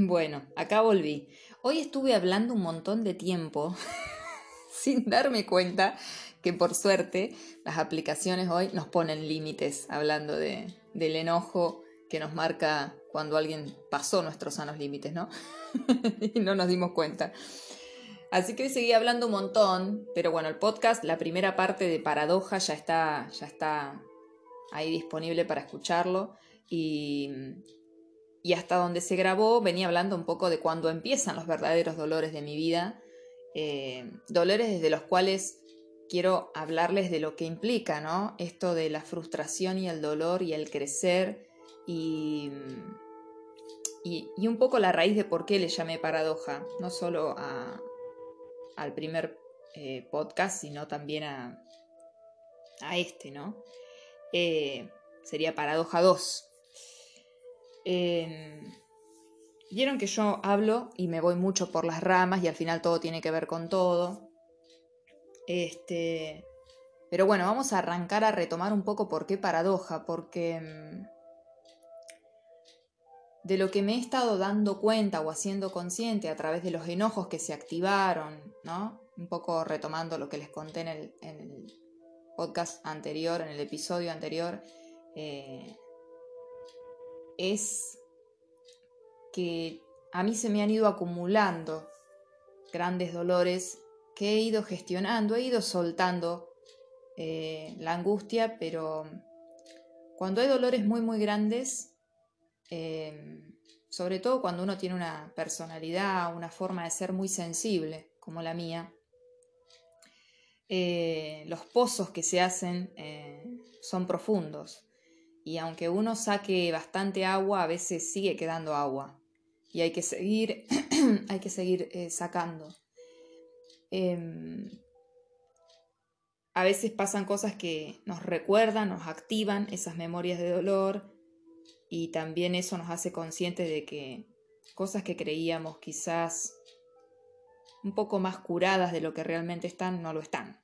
Bueno, acá volví. Hoy estuve hablando un montón de tiempo sin darme cuenta que por suerte las aplicaciones hoy nos ponen límites hablando de, del enojo que nos marca cuando alguien pasó nuestros sanos límites, ¿no? y no nos dimos cuenta. Así que hoy seguí hablando un montón, pero bueno, el podcast, la primera parte de Paradoja ya está, ya está ahí disponible para escucharlo y, y hasta donde se grabó venía hablando un poco de cuando empiezan los verdaderos dolores de mi vida, eh, dolores desde los cuales quiero hablarles de lo que implica, ¿no? Esto de la frustración y el dolor y el crecer y, y, un poco la raíz de por qué le llamé paradoja, no solo al primer eh, podcast, sino también a, a este, ¿no? Eh, sería paradoja 2. Em, vieron que yo hablo y me voy mucho por las ramas y al final todo tiene que ver con todo. Este, pero bueno, vamos a arrancar a retomar un poco por qué paradoja, porque em, de lo que me he estado dando cuenta o haciendo consciente a través de los enojos que se activaron, ¿no? Un poco retomando lo que les conté en el, podcast anterior, en el episodio anterior, eh, es que a mí se me han ido acumulando grandes dolores que he ido gestionando, he ido soltando eh, la angustia, pero cuando hay dolores muy, muy grandes, eh, sobre todo cuando uno tiene una personalidad, una forma de ser muy sensible, como la mía, eh, los pozos que se hacen son profundos y aunque uno saque bastante agua, a veces sigue quedando agua y hay que seguir, hay que seguir eh, sacando. Em, a veces pasan cosas que nos recuerdan, nos activan esas memorias de dolor y también eso nos hace conscientes de que cosas que creíamos quizás un poco más curadas de lo que realmente están, no lo están.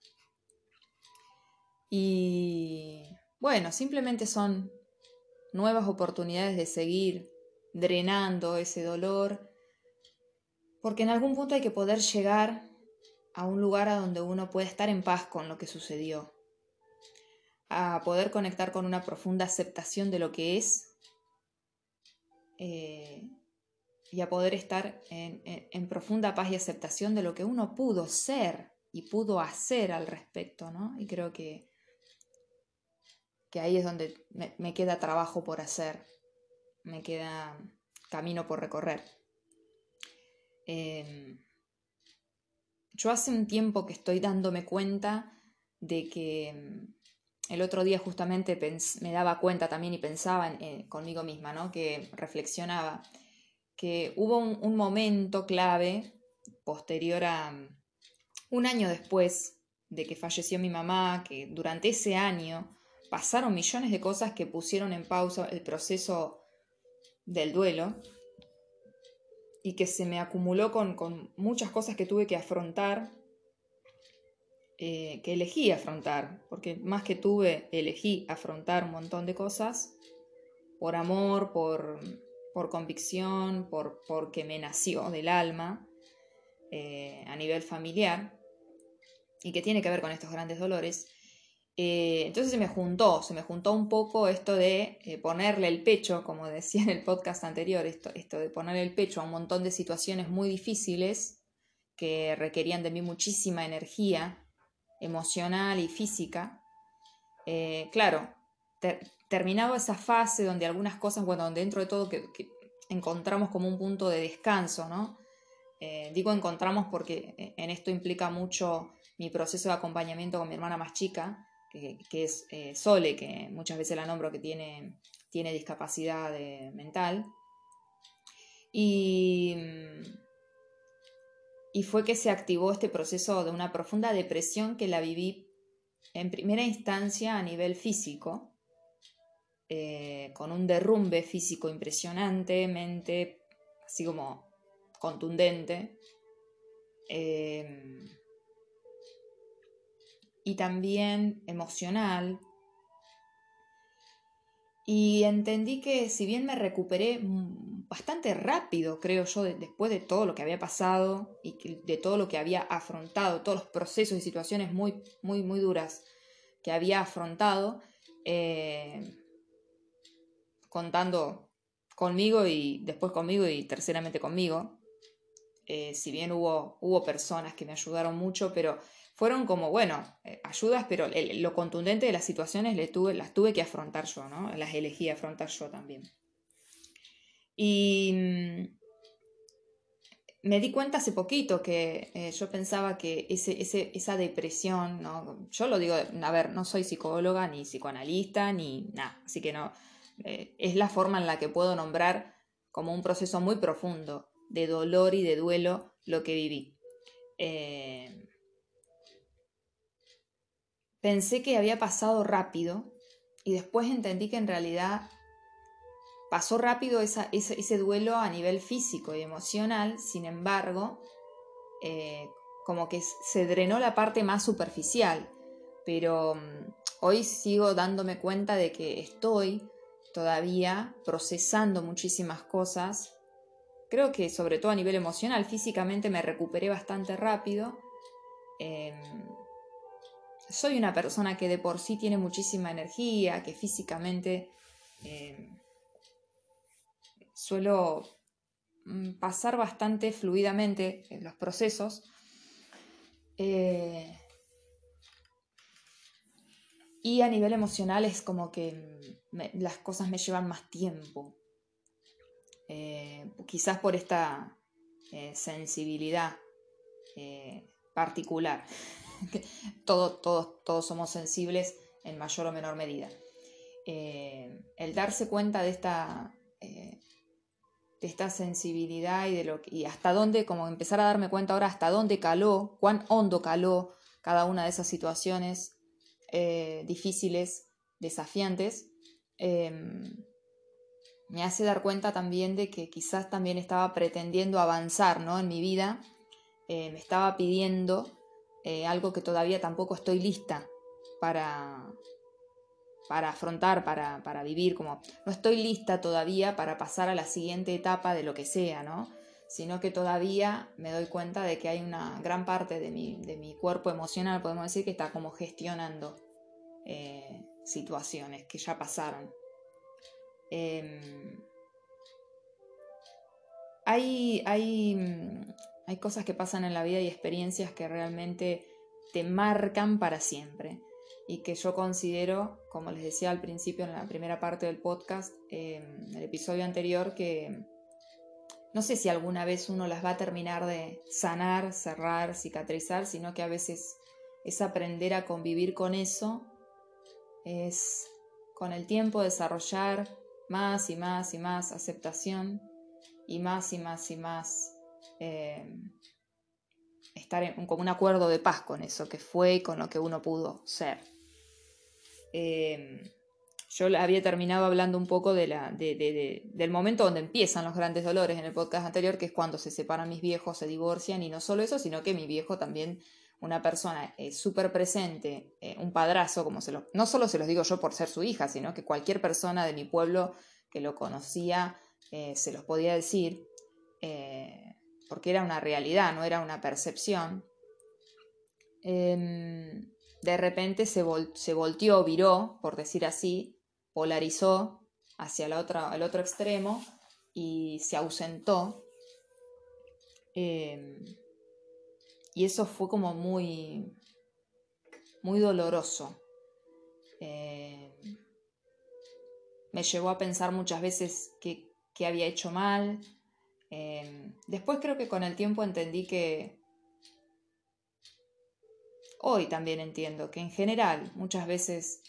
Y bueno, simplemente son nuevas oportunidades de seguir drenando ese dolor, porque en algún punto hay que poder llegar a un lugar a donde uno pueda estar en paz con lo que sucedió, a poder conectar con una profunda aceptación de lo que es eh, y a poder estar en, en, profunda paz y aceptación de lo que uno pudo ser y pudo hacer al respecto, ¿no? Y creo que que ahí es donde me, queda trabajo por hacer, me queda camino por recorrer. Em, yo hace un tiempo que estoy dándome cuenta de que em, el otro día justamente me daba cuenta también y pensaba conmigo misma, ¿no? que reflexionaba, que hubo un, momento clave posterior a un año después de que falleció mi mamá, que durante ese año pasaron millones de cosas que pusieron en pausa el proceso del duelo y que se me acumuló con, muchas cosas que tuve que afrontar, eh, que elegí afrontar, porque más que tuve, elegí afrontar un montón de cosas por amor, por, por convicción, por, porque me nació del alma eh, a nivel familiar y que tiene que ver con estos grandes dolores. Eh, entonces se me juntó, se me juntó un poco esto de eh, ponerle el pecho, como decía en el podcast anterior, esto, esto de ponerle el pecho a un montón de situaciones muy difíciles que requerían de mí muchísima energía emocional y física. Eh, claro, terminaba esa fase donde algunas cosas, bueno, dentro de todo que, encontramos como un punto de descanso, ¿no? digo encontramos porque en esto implica mucho mi proceso de acompañamiento con mi hermana más chica, que, es eh, Sole, que muchas veces la nombro que tiene, tiene discapacidad mental. Y, y fue que se activó este proceso de una profunda depresión que la viví en primera instancia a nivel físico, eh, con un derrumbe físico impresionantemente, así como contundente. Eh, y también emocional. Y entendí que si bien me recuperé bastante rápido, creo yo, después de todo lo que había pasado y de todo lo que había afrontado, todos los procesos y situaciones muy, muy, muy duras que había afrontado, eh, contando conmigo y después conmigo y terceramente conmigo. Eh, si bien hubo, hubo personas que me ayudaron mucho, pero fueron como, bueno, eh, ayudas, pero lo contundente de las situaciones las tuve que afrontar yo, ¿no? Las elegí afrontar yo también. Y mm, me di cuenta hace poquito que eh, yo pensaba que ese, esa depresión, ¿no? yo lo digo, a ver, no soy psicóloga ni psicoanalista ni nada, así que no, eh, es la forma en la que puedo nombrar como un proceso muy profundo de dolor y de duelo lo que viví. Pensé que había pasado rápido y después entendí que en realidad pasó rápido ese, duelo a nivel físico y emocional, sin embargo, eh, como que se drenó la parte más superficial, pero mm, hoy sigo dándome cuenta de que estoy todavía procesando muchísimas cosas. Creo que sobre todo a nivel emocional, físicamente me recuperé bastante rápido. Em, soy una persona que de por sí tiene muchísima energía, que físicamente em, suelo mm, pasar bastante fluidamente en los procesos. Eh, y a nivel emocional es como que las cosas me llevan más tiempo. Eh, quizás por esta eh, sensibilidad particular. Todos, todos, todos somos sensibles en mayor o menor medida. el darse cuenta de esta de esta sensibilidad y de lo y hasta dónde, como empezar a darme cuenta ahora hasta dónde caló, cuán hondo caló cada una de esas situaciones eh, difíciles, desafiantes, em, me hace dar cuenta también de que quizás también estaba pretendiendo avanzar ¿no? en mi vida, eh, me estaba pidiendo eh, algo que todavía tampoco estoy lista para, para afrontar, para, para, vivir, como no estoy lista todavía para pasar a la siguiente etapa de lo que sea, ¿no? Sino que todavía me doy cuenta de que hay una gran parte de mi, de mi cuerpo emocional, podemos decir, que está como gestionando eh, situaciones que ya pasaron. Em, hay, hay, hay cosas que pasan en la vida y experiencias que realmente te marcan para siempre. Y que yo considero, como les decía al principio en la primera parte del podcast, en el episodio anterior, que no sé si alguna vez uno las va a terminar de sanar, cerrar, cicatrizar, sino que a veces es aprender a convivir con eso, es con el tiempo desarrollar más y más y más aceptación y más y más y más eh, estar en como un acuerdo de paz con eso que fue y con lo que uno pudo ser. Em, yo había terminado hablando un poco de la, del momento donde empiezan los grandes dolores en el podcast anterior, que es cuando se separan mis viejos, se divorcian, y no solo eso, sino que mi viejo también, una persona eh, súper presente, eh, un padrazo, como se lo, no solo se los digo yo por ser su hija, sino que cualquier persona de mi pueblo que lo conocía eh, se los podía decir, porque era una realidad, no era una percepción. Em, de repente se, volteó, viró, por decir así, polarizó hacia el otro extremo y se ausentó. Em, y eso fue como muy, muy doloroso. Em, me llevó a pensar muchas veces que, había hecho mal. Em, después creo que con el tiempo entendí que, Hoy también entiendo que en general muchas veces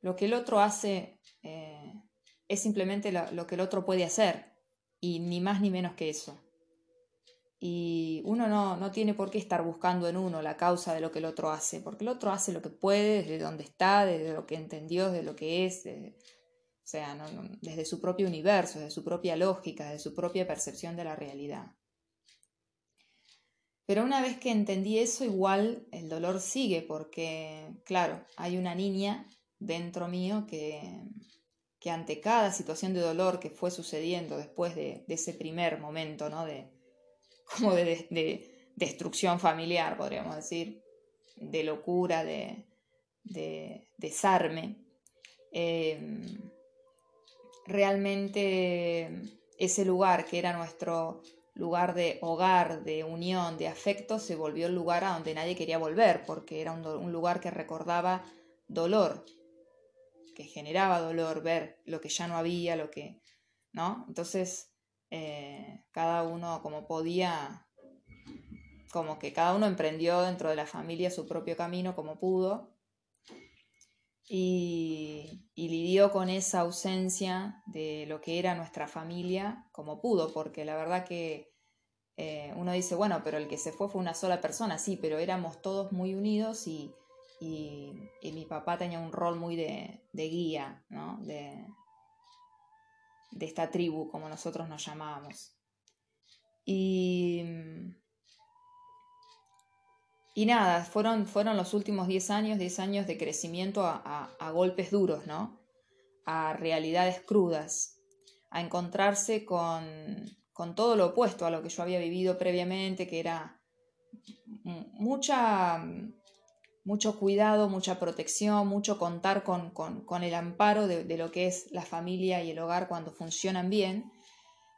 lo que el otro hace eh, es simplemente lo, que el otro puede hacer y ni más ni menos que eso. Y uno no, tiene por qué estar buscando en uno la causa de lo que el otro hace, porque el otro hace lo que puede, desde donde está, desde lo que entendió, desde lo que es, o sea, desde su propio universo, desde su propia lógica, desde su propia percepción de la realidad. Pero una vez que entendí eso, igual el dolor sigue porque, claro, hay una niña dentro mío que, que ante cada situación de dolor que fue sucediendo después de, ese primer momento, ¿no? De, como de, destrucción familiar, podríamos decir, de locura, de, desarme, em, realmente ese lugar que era nuestro lugar de hogar, de unión, de afecto, se volvió el lugar a donde nadie quería volver, porque era un, lugar que recordaba dolor, que generaba dolor ver lo que ya no había, lo que, ¿no? Entonces, eh, cada uno como podía, como que cada uno emprendió dentro de la familia su propio camino como pudo, y, lidió con esa ausencia de lo que era nuestra familia como pudo, porque la verdad que eh, uno dice, bueno, pero el que se fue fue una sola persona, sí, pero éramos todos muy unidos y, mi papá tenía un rol muy de, guía, ¿no? De, de esta tribu, como nosotros nos llamábamos. Y y nada, fueron, fueron los últimos 10 años, 10 años de crecimiento a, golpes duros, ¿no? A realidades crudas, a encontrarse con, todo lo opuesto a lo que yo había vivido previamente, que era mucha, mucho cuidado, mucha protección, mucho contar con, el amparo de, lo que es la familia y el hogar cuando funcionan bien.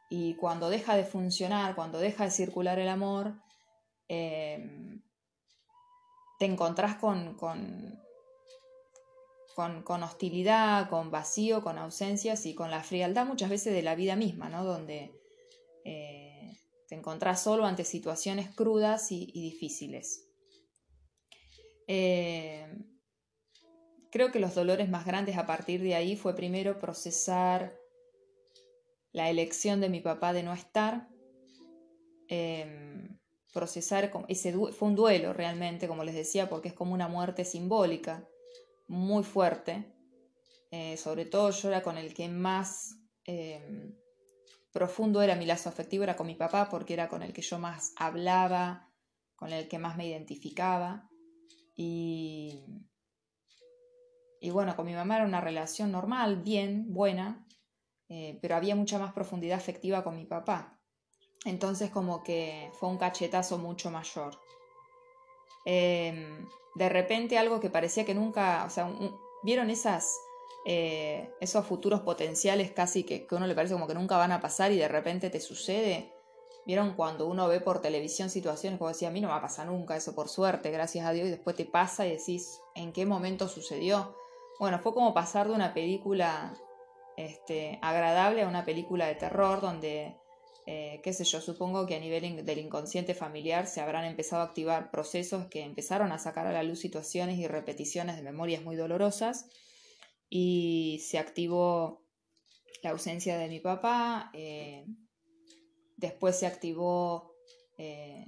Y cuando deja de funcionar, cuando deja de circular el amor, eh, te encontrás con, con, con, hostilidad, con vacío, con ausencias y con la frialdad muchas veces de la vida misma, ¿no? Donde eh, te encontrás solo ante situaciones crudas y, difíciles. Eh, creo que los dolores más grandes a partir de ahí fue primero procesar la elección de mi papá de no estar. Em, procesar ese fue un duelo realmente, como les decía, porque es como una muerte simbólica, muy fuerte. Eh, sobre todo yo era con el que más em, profundo era mi lazo afectivo, era con mi papá, porque era con el que yo más hablaba, con el que más me identificaba. Y, y bueno, con mi mamá era una relación normal, bien, buena, eh, pero había mucha más profundidad afectiva con mi papá. Entonces como que fue un cachetazo mucho mayor. Em, de repente algo que parecía que nunca, o sea, vieron esas, eh, esos futuros potenciales casi que, que a uno le parece como que nunca van a pasar y de repente te sucede. Vieron cuando uno ve por televisión situaciones como decía, a mí no me va a pasar nunca eso por suerte, gracias a Dios, y después te pasa y decís, ¿en qué momento sucedió? Bueno, fue como pasar de una película este, agradable a una película de terror donde eh, qué sé yo, supongo que a nivel del inconsciente familiar se habrán empezado a activar procesos que empezaron a sacar a la luz situaciones y repeticiones de memorias muy dolorosas y se activó la ausencia de mi papá, eh, después se activó eh,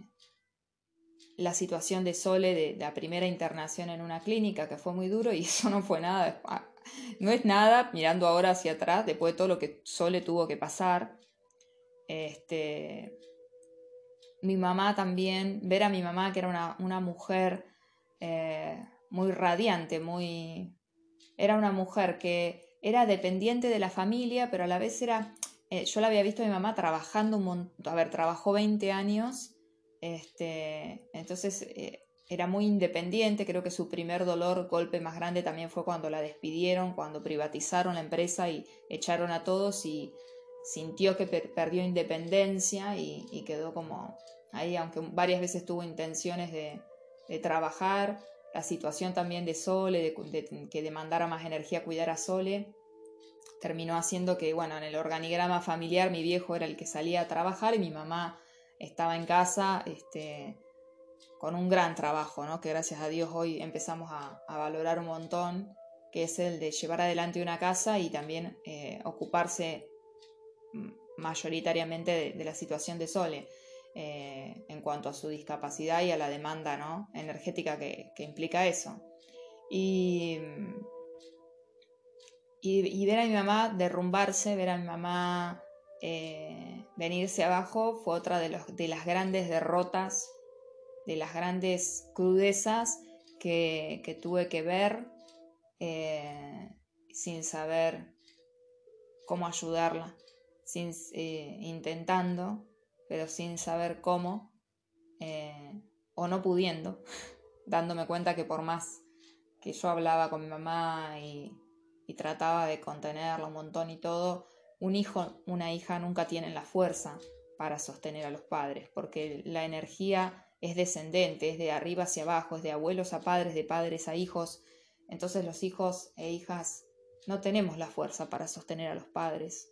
la situación de Sole de, la primera internación en una clínica que fue muy duro y eso no fue nada, ah, no es nada mirando ahora hacia atrás después de todo lo que Sole tuvo que pasar este, mi mamá también, ver a mi mamá que era una, mujer eh, muy radiante, muy... Era una mujer que era dependiente de la familia, pero a la vez era... Eh, yo la había visto a mi mamá trabajando un montón, a ver, trabajó 20 años, este, entonces eh, era muy independiente, creo que su primer dolor, golpe más grande también fue cuando la despidieron, cuando privatizaron la empresa y echaron a todos y sintió que perdió independencia y, quedó como ahí, aunque varias veces tuvo intenciones de, trabajar, la situación también de Sole, que demandara más energía cuidar a Sole, terminó haciendo que, bueno, en el organigrama familiar mi viejo era el que salía a trabajar y mi mamá estaba en casa este, con un gran trabajo, ¿no? que gracias a Dios hoy empezamos a, valorar un montón, que es el de llevar adelante una casa y también eh, ocuparse mayoritariamente de, la situación de Sole eh, en cuanto a su discapacidad y a la demanda ¿no? energética que, implica eso. Y, y, ver a mi mamá derrumbarse, ver a mi mamá eh, venirse abajo fue otra de, los, de las grandes derrotas, de las grandes crudezas que, tuve que ver eh, sin saber cómo ayudarla, sin, eh, intentando, pero sin saber cómo, eh, o no pudiendo, dándome cuenta que por más que yo hablaba con mi mamá y, trataba de contenerla un montón y todo, un hijo, una hija nunca tienen la fuerza para sostener a los padres, porque la energía es descendente, es de arriba hacia abajo, es de abuelos a padres, de padres a hijos. Entonces los hijos e hijas no tenemos la fuerza para sostener a los padres.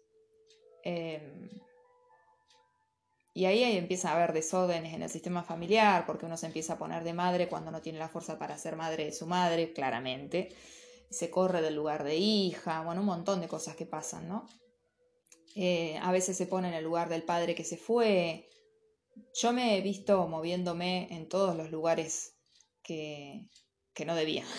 Em, y ahí, ahí empieza a haber desórdenes en el sistema familiar, porque uno se empieza a poner de madre cuando no tiene la fuerza para ser madre de su madre, claramente. Se corre del lugar de hija, bueno, un montón de cosas que pasan, ¿no? Eh, a veces se pone en el lugar del padre que se fue. Yo me he visto moviéndome en todos los lugares que, que no debía.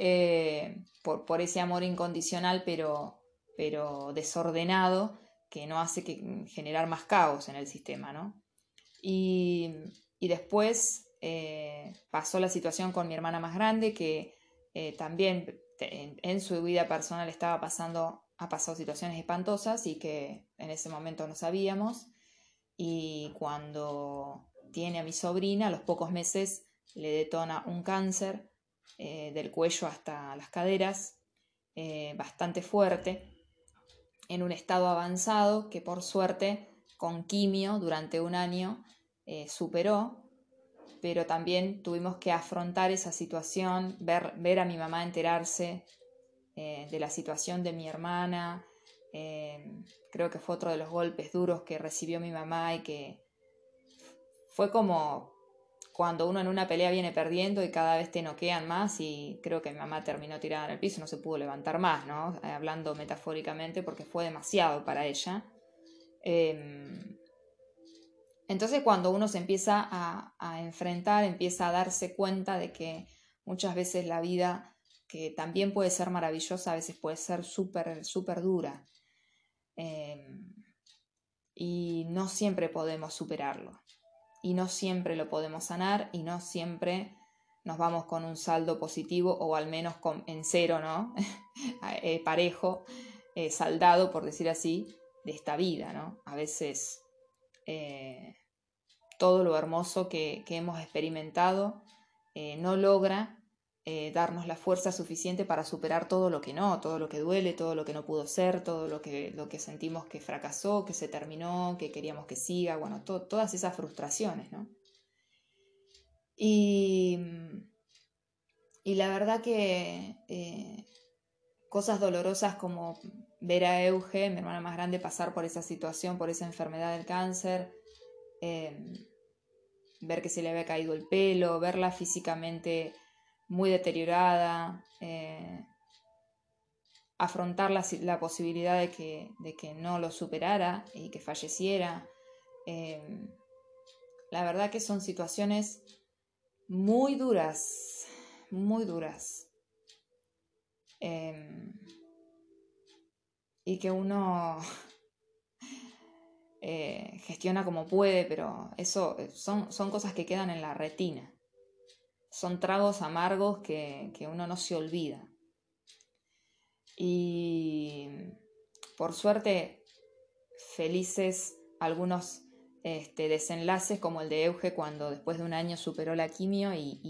Eh, por, por, ese amor incondicional, pero, pero desordenado, que no hace que generar más caos en el sistema, ¿no? Y, y después eh, pasó la situación con mi hermana más grande, que también en, en su vida personal estaba pasando ha pasado situaciones espantosas y que en ese momento no sabíamos. Y cuando tiene a mi sobrina, a los pocos meses le detona un cáncer eh, del cuello hasta las caderas, eh, bastante fuerte, en un estado avanzado que por suerte con quimio durante un año eh, superó, pero también tuvimos que afrontar esa situación, ver, ver a mi mamá enterarse eh, de la situación de mi hermana. Eh, creo que fue otro de los golpes duros que recibió mi mamá y que fue como cuando uno en una pelea viene perdiendo y cada vez te noquean más y creo que mi mamá terminó tirada en el piso, no se pudo levantar más, ¿no? Eh, hablando metafóricamente porque fue demasiado para ella. Em, entonces cuando uno se empieza a, enfrentar, empieza a darse cuenta de que muchas veces la vida que también puede ser maravillosa, a veces puede ser súper, súper dura. Em, y no siempre podemos superarlo. Y no siempre lo podemos sanar y no siempre nos vamos con un saldo positivo o al menos con, en cero, ¿no? Eh, parejo, eh, saldado, por decir así, de esta vida, ¿no? A veces eh, todo lo hermoso que, que hemos experimentado no logra eh, darnos la fuerza suficiente para superar todo lo que no, todo lo que duele, todo lo que no pudo ser, todo lo que, lo que sentimos que fracasó, que se terminó, que queríamos que siga, bueno, todas esas frustraciones, ¿no? Y, y la verdad que eh, cosas dolorosas como ver a Euge, mi hermana más grande, pasar por esa situación, por esa enfermedad del cáncer, eh, ver que se le había caído el pelo, verla físicamente muy deteriorada, eh, afrontar la, posibilidad de que, no lo superara y que falleciera. Eh, la verdad que son situaciones muy duras, muy duras. Eh, y que uno gestiona como puede, pero eso son cosas que quedan en la retina son tragos amargos que, uno no se olvida. Y por suerte, felices algunos este, desenlaces como el de Euge cuando después de un año superó la quimio y,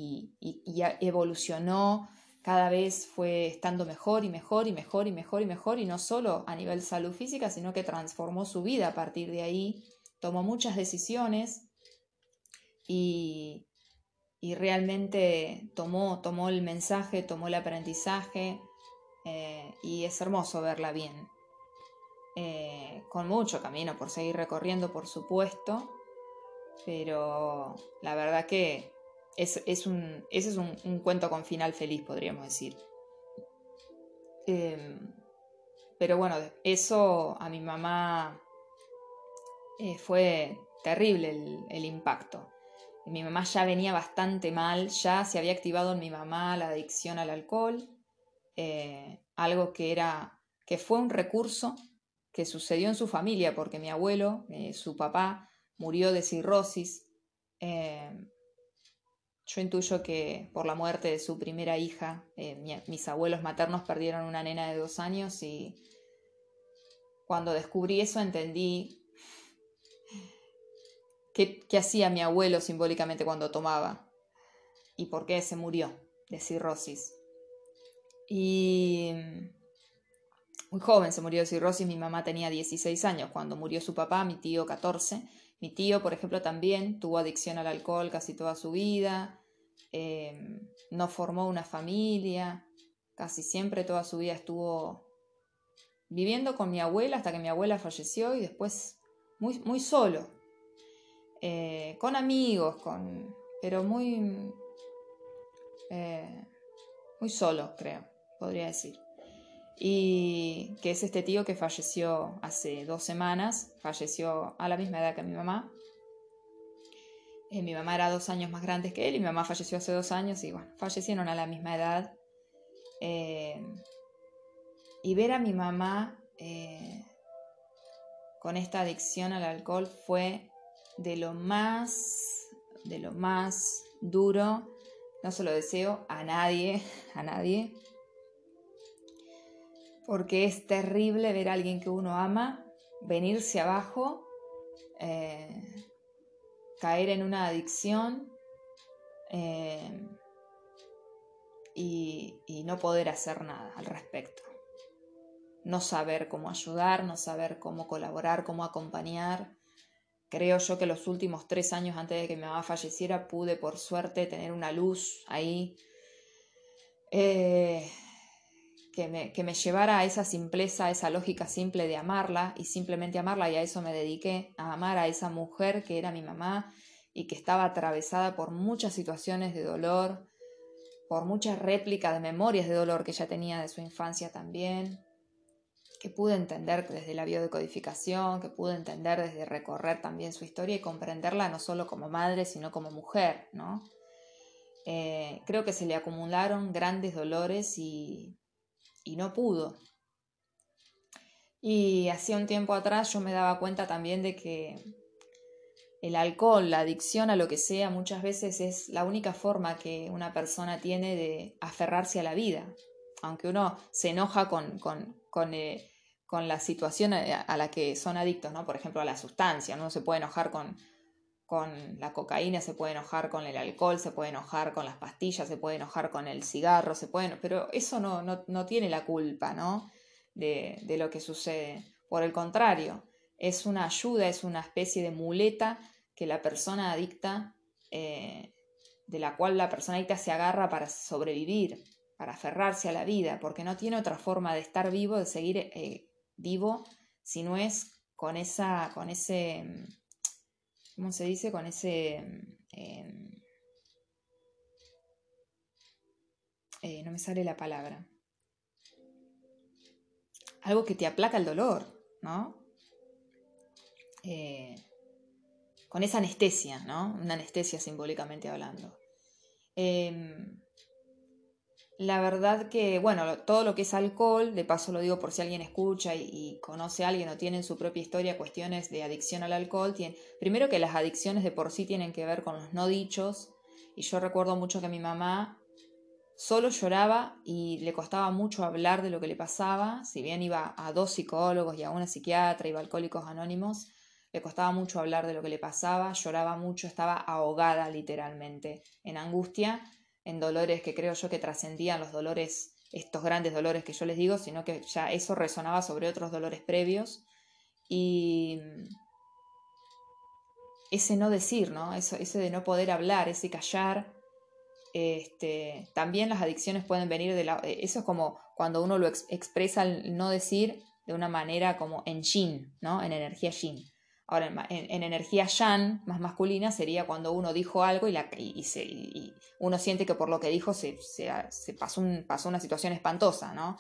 y, evolucionó, cada vez fue estando mejor y mejor y mejor y mejor y mejor y no solo a nivel salud física, sino que transformó su vida a partir de ahí, tomó muchas decisiones y, y realmente tomó, tomó el mensaje, tomó el aprendizaje eh, y es hermoso verla bien. Eh, con mucho camino por seguir recorriendo, por supuesto, pero la verdad que es, un, ese es un, cuento con final feliz, podríamos decir. Em, pero bueno, eso a mi mamá eh, fue terrible el impacto mi mamá ya venía bastante mal, ya se había activado en mi mamá la adicción al alcohol, eh, algo que era, que fue un recurso que sucedió en su familia, porque mi abuelo, eh, su papá, murió de cirrosis. Eh, yo intuyo que por la muerte de su primera hija, mis abuelos maternos perdieron una nena de dos años y cuando descubrí eso entendí qué, hacía mi abuelo simbólicamente cuando tomaba y por qué se murió de cirrosis. Y muy joven se murió de cirrosis, mi mamá tenía 16 años cuando murió su papá, mi tío 14. Mi tío, por ejemplo, también tuvo adicción al alcohol casi toda su vida, eh, no formó una familia, casi siempre toda su vida estuvo viviendo con mi abuela hasta que mi abuela falleció y después muy, muy solo, eh, con amigos, con, pero muy, eh, muy solo, creo, podría decir y que es este tío que falleció hace dos semanas, falleció a la misma edad que mi mamá. Eh, mi mamá era dos años más grande que él y mi mamá falleció hace dos años y bueno, fallecieron a la misma edad. Y ver a mi mamá con esta adicción al alcohol fue de lo más, de lo más duro. No se lo deseo a nadie, a nadie, porque es terrible ver a alguien que uno ama venirse abajo, eh, caer en una adicción eh, y, y no poder hacer nada al respecto. No saber cómo ayudar, no saber cómo colaborar, cómo acompañar. Creo yo que los últimos tres años antes de que mi mamá falleciera pude por suerte tener una luz ahí. Eh, que me, llevara a esa simpleza, a esa lógica simple de amarla y simplemente amarla y a eso me dediqué, a amar a esa mujer que era mi mamá y que estaba atravesada por muchas situaciones de dolor, por muchas réplicas de memorias de dolor que ella tenía de su infancia también, que pude entender desde la biodecodificación, que pude entender desde recorrer también su historia y comprenderla no solo como madre, sino como mujer, ¿no? Eh, creo que se le acumularon grandes dolores y, y no pudo. Y hacía un tiempo atrás yo me daba cuenta también de que el alcohol, la adicción a lo que sea, muchas veces es la única forma que una persona tiene de aferrarse a la vida. Aunque uno se enoja con, con, con, eh, con la situación a, la que son adictos, ¿no? Por ejemplo, a la sustancia. Uno se puede enojar con, con la cocaína, se puede enojar con el alcohol, se puede enojar con las pastillas, se puede enojar con el cigarro, se puede, pero eso no, no, tiene la culpa, ¿no? De, de, lo que sucede. Por el contrario, es una ayuda, es una especie de muleta que la persona adicta, eh, de la cual la persona adicta se agarra para sobrevivir, para aferrarse a la vida, porque no tiene otra forma de estar vivo, de seguir eh, vivo, si no es con, esa, con ese ¿cómo se dice? Con ese... Em, eh, no me sale la palabra. Algo que te aplaca el dolor, ¿no? Eh, con esa anestesia, ¿no? Una anestesia simbólicamente hablando. La verdad que, bueno, todo lo que es alcohol, de paso lo digo por si alguien escucha y, conoce a alguien o tiene en su propia historia cuestiones de adicción al alcohol, primero que las adicciones de por sí tienen que ver con los no dichos, y yo recuerdo mucho que mi mamá solo lloraba y le costaba mucho hablar de lo que le pasaba, si bien iba a dos psicólogos y a una psiquiatra, iba a Alcohólicos Anónimos, le costaba mucho hablar de lo que le pasaba, lloraba mucho, estaba ahogada literalmente en angustia en dolores que creo yo que trascendían los dolores, estos grandes dolores que yo les digo, sino que ya eso resonaba sobre otros dolores previos. Y ese no decir, ¿no? Eso, ese de no poder hablar, ese callar. Este, también las adicciones pueden venir de la... Eso es como cuando uno lo expresa el no decir de una manera como en yin, ¿no? En energía yin. Ahora, en, energía yang, más masculina, sería cuando uno dijo algo y, la, y, uno siente que por lo que dijo se, pasó, pasó, una situación espantosa, ¿no?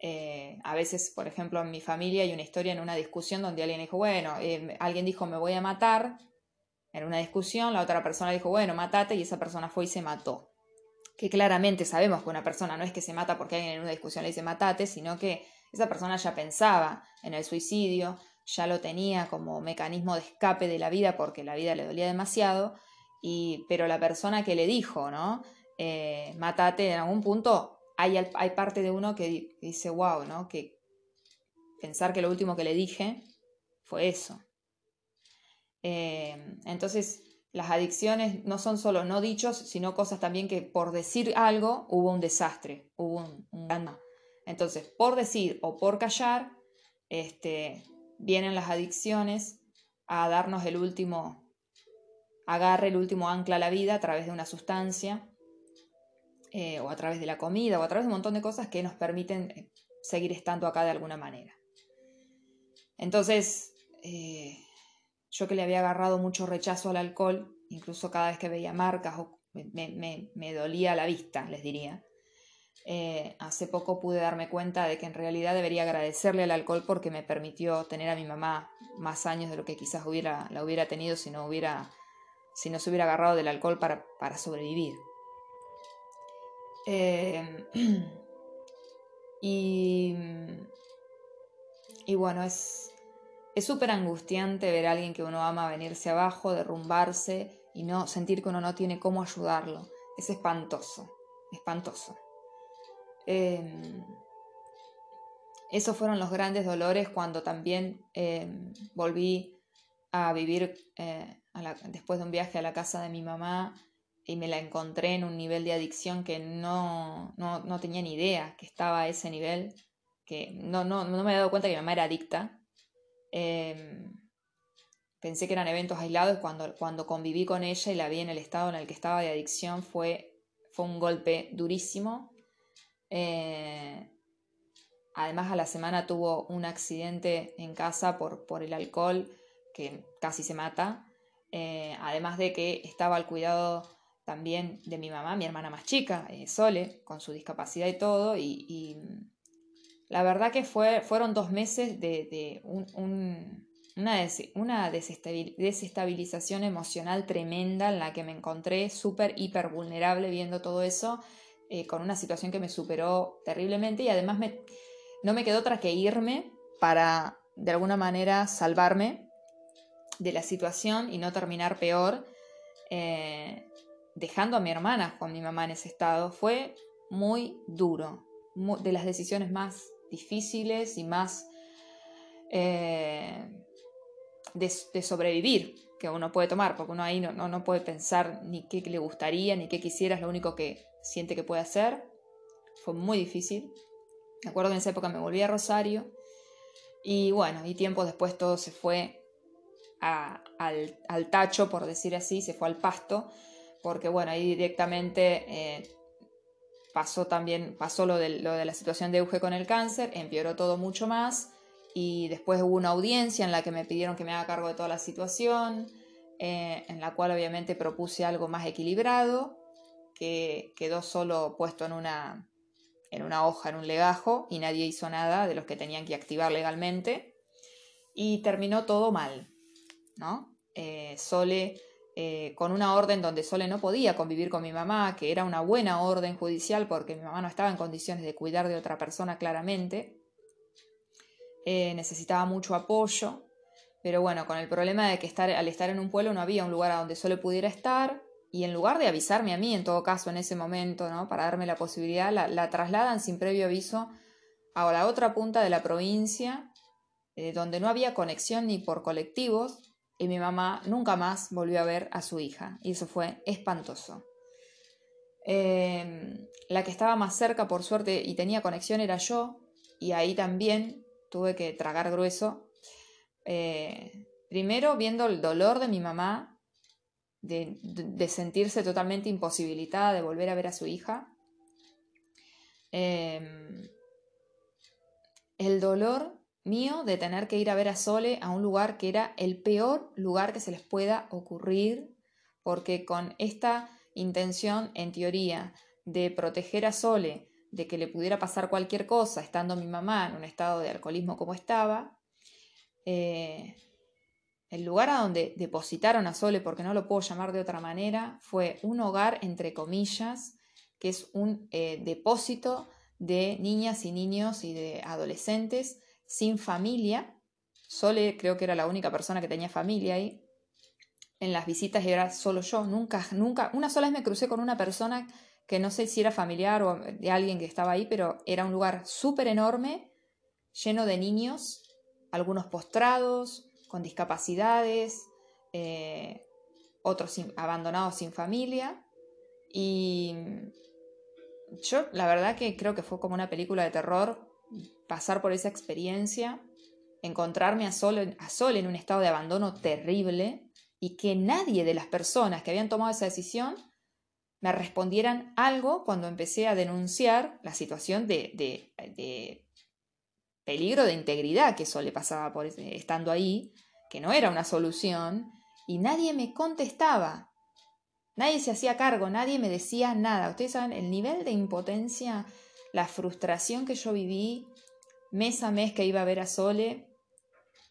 Eh, a veces, por ejemplo, en mi familia hay una historia en una discusión donde alguien dijo, bueno, eh, alguien dijo me voy a matar, en una discusión, la otra persona dijo, bueno, matate, y esa persona fue y se mató. Que claramente sabemos que una persona no es que se mata porque alguien en una discusión le dice matate, sino que esa persona ya pensaba en el suicidio, ya lo tenía como mecanismo de escape de la vida porque la vida le dolía demasiado, y, pero la persona que le dijo, ¿no? Eh, matate en algún punto, hay, hay parte de uno que dice, wow, ¿no? Que, pensar que lo último que le dije fue eso. Eh, entonces, las adicciones no son solo no dichos, sino cosas también que por decir algo hubo un desastre, hubo un, un Entonces, por decir o por callar, este, vienen las adicciones a darnos el último agarre, el último ancla a la vida a través de una sustancia eh, o a través de la comida o a través de un montón de cosas que nos permiten eh, seguir estando acá de alguna manera. Entonces, eh, yo que le había agarrado mucho rechazo al alcohol, incluso cada vez que veía marcas o me, dolía la vista, les diría. Eh, hace poco pude darme cuenta de que en realidad debería agradecerle al alcohol porque me permitió tener a mi mamá más años de lo que quizás hubiera, la hubiera tenido si no, hubiera, si no se hubiera agarrado del alcohol para, sobrevivir. Eh, y, bueno, es, es súper angustiante ver a alguien que uno ama venirse abajo, derrumbarse y no sentir que uno no tiene cómo ayudarlo. Es espantoso, espantoso. Em, esos fueron los grandes dolores cuando también em, volví a vivir eh, después de un viaje a la casa de mi mamá y me la encontré en un nivel de adicción que no, no, tenía ni idea que estaba a ese nivel, que no, no, no me había dado cuenta que mi mamá era adicta Em, pensé que eran eventos aislados cuando, cuando conviví con ella y la vi en el estado en el que estaba de adicción fue, fue un golpe durísimo. Eh, además a la semana tuvo un accidente en casa por, por el alcohol que casi se mata. Eh, además de que estaba al cuidado también de mi mamá, mi hermana más chica, eh, Sole, con su discapacidad y todo, y la verdad que fue, fueron dos meses de, una, desestabilización emocional tremenda en la que me encontré súper, hiper vulnerable viendo todo eso, eh, con una situación que me superó terriblemente y además no me quedó otra que irme para, de alguna manera, salvarme de la situación y no terminar peor, eh, dejando a mi hermana con mi mamá en ese estado. Fue muy duro, de las decisiones más difíciles y más eh, de, sobrevivir que uno puede tomar, porque uno ahí no, no, puede pensar ni qué le gustaría, ni qué quisiera, es lo único que siente que puede hacer. Fue muy difícil. Me acuerdo en esa época me volví a Rosario y bueno, y tiempo después todo se fue al, tacho, por decir así, se fue al pasto, porque bueno, ahí directamente eh, pasó también, pasó lo de, lo de la situación de Euge con el cáncer, empeoró todo mucho más y después hubo una audiencia en la que me pidieron que me haga cargo de toda la situación, eh, en la cual obviamente propuse algo más equilibrado, que quedó solo puesto en una, en una hoja, en un legajo, y nadie hizo nada de los que tenían que activar legalmente, y terminó todo mal, ¿no? Eh, Sole eh, con una orden donde Sole no podía convivir con mi mamá, que era una buena orden judicial porque mi mamá no estaba en condiciones de cuidar de otra persona claramente. Eh, necesitaba mucho apoyo, pero bueno, con el problema de que estar, al estar en un pueblo no había un lugar a donde Sole pudiera estar, y en lugar de avisarme a mí en todo caso en ese momento, ¿no? para darme la posibilidad, la, trasladan sin previo aviso a la otra punta de la provincia, eh, donde no había conexión ni por colectivos, y mi mamá nunca más volvió a ver a su hija y eso fue espantoso. Em, la que estaba más cerca, por suerte, y tenía conexión era yo, y ahí también tuve que tragar grueso. Eh, primero viendo el dolor de mi mamá, de, sentirse totalmente imposibilitada de volver a ver a su hija. Em, el dolor mío de tener que ir a ver a Sole a un lugar que era el peor lugar que se les pueda ocurrir, porque con esta intención, en teoría, de proteger a Sole, de que le pudiera pasar cualquier cosa, estando mi mamá en un estado de alcoholismo como estaba, eh, el lugar a donde depositaron a Sole, porque no lo puedo llamar de otra manera, fue un hogar, entre comillas, que es un eh, depósito de niñas y niños y de adolescentes sin familia. Sole creo que era la única persona que tenía familia ahí. En las visitas era solo yo. Nunca, nunca, una sola vez me crucé con una persona que no sé si era familiar o de alguien que estaba ahí, pero era un lugar súper enorme, lleno de niños, algunos postrados, con discapacidades, eh, otros abandonados sin familia. Y yo la verdad que creo que fue como una película de terror pasar por esa experiencia, encontrarme a Sol, a Sol en un estado de abandono terrible y que nadie de las personas que habían tomado esa decisión me respondieran algo cuando empecé a denunciar la situación de, de, peligro de integridad que Sol le pasaba por estando ahí, que no era una solución, y nadie me contestaba. Nadie se hacía cargo, nadie me decía nada. Ustedes saben el nivel de impotencia, la frustración que yo viví mes a mes que iba a ver a Sole,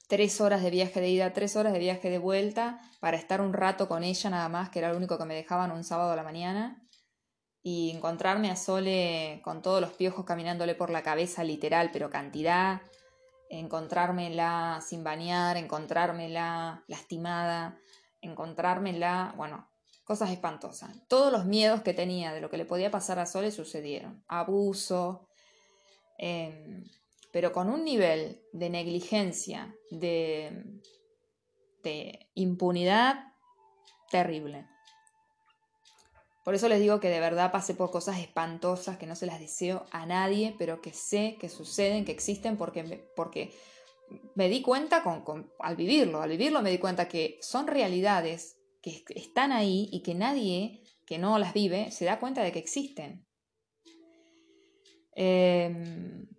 tres horas de viaje de ida, tres horas de viaje de vuelta, para estar un rato con ella nada más, que era lo único que me dejaban un sábado a la mañana, y encontrarme a Sole con todos los piojos caminándole por la cabeza, literal, pero cantidad, encontrármela sin bañar, encontrármela lastimada, encontrármela, bueno, cosas espantosas. Todos los miedos que tenía de lo que le podía pasar a Sole sucedieron. Abuso, em, pero con un nivel de negligencia, de, de impunidad terrible. Por eso les digo que de verdad pasé por cosas espantosas que no se las deseo a nadie, pero que sé que suceden, que existen, porque me, porque me di cuenta con, al vivirlo, al vivirlo me di cuenta que son realidades que están ahí y que nadie que no las vive se da cuenta de que existen. Em,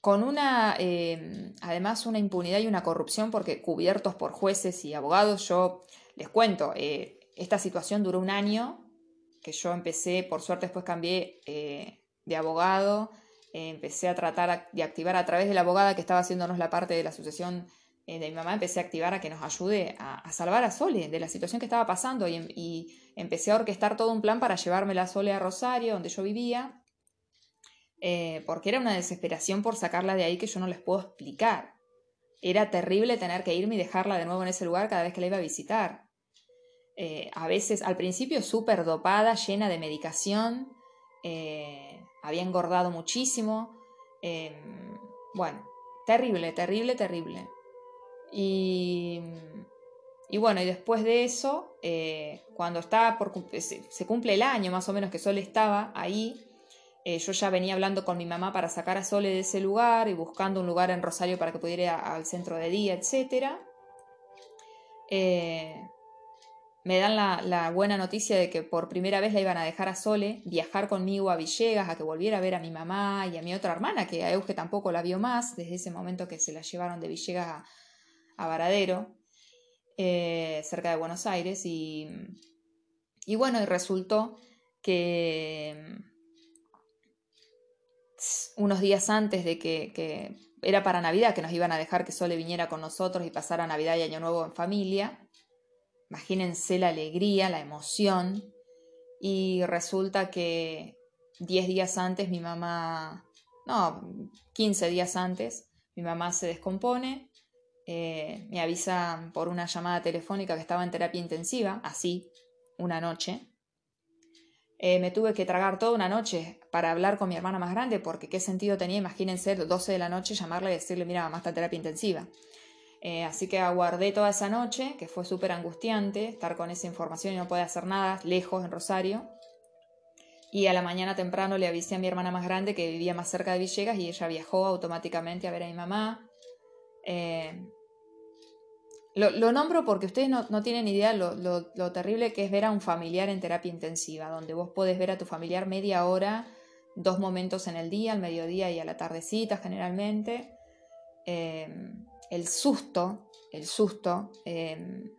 con una, em, además, una impunidad y una corrupción, porque cubiertos por jueces y abogados, yo les cuento, eh, esta situación duró un año, que yo empecé, por suerte después cambié eh, de abogado, eh, empecé a tratar de activar a través de la abogada que estaba haciéndonos la parte de la sucesión de mi mamá, empecé a activar a que nos ayude a, salvar a Sole de la situación que estaba pasando y, y, empecé a orquestar todo un plan para llevarme a Sole a Rosario, donde yo vivía, eh, porque era una desesperación por sacarla de ahí que yo no les puedo explicar. Era terrible tener que irme y dejarla de nuevo en ese lugar cada vez que la iba a visitar. Eh, a veces, al principio, súper dopada, llena de medicación, eh, había engordado muchísimo. bueno, terrible, terrible, terrible. Y, y, bueno, y después de eso, cuando estaba por, se, cumple el año más o menos que Sol estaba ahí, eh, yo ya venía hablando con mi mamá para sacar a Sole de ese lugar y buscando un lugar en Rosario para que pudiera ir al centro de día, etc. Eh, me dan la, buena noticia de que por primera vez la iban a dejar a Sole viajar conmigo a Villegas, a que volviera a ver a mi mamá y a mi otra hermana, que a Euge tampoco la vio más desde ese momento que se la llevaron de Villegas a, Varadero, eh, cerca de Buenos Aires. Y, bueno, y resultó que unos días antes de que, era para Navidad, que nos iban a dejar que Sole viniera con nosotros y pasara Navidad y Año Nuevo en familia. Imagínense la alegría, la emoción. Y resulta que 10 días antes mi mamá, no, 15 días antes, mi mamá se descompone, eh, me avisa por una llamada telefónica que estaba en terapia intensiva, así, una noche. Eh, me tuve que tragar toda una noche para hablar con mi hermana más grande, porque qué sentido tenía, imagínense, 12 de la noche llamarle y decirle, mira, mamá está en terapia intensiva. Eh, así que aguardé toda esa noche, que fue súper angustiante, estar con esa información y no poder hacer nada, lejos en Rosario. Y a la mañana temprano le avisé a mi hermana más grande que vivía más cerca de Villegas y ella viajó automáticamente a ver a mi mamá. Eh, lo, nombro porque ustedes no, tienen idea lo, lo, terrible que es ver a un familiar en terapia intensiva, donde vos podés ver a tu familiar media hora, dos momentos en el día, al mediodía y a la tardecita generalmente. Em, el susto, el susto, em,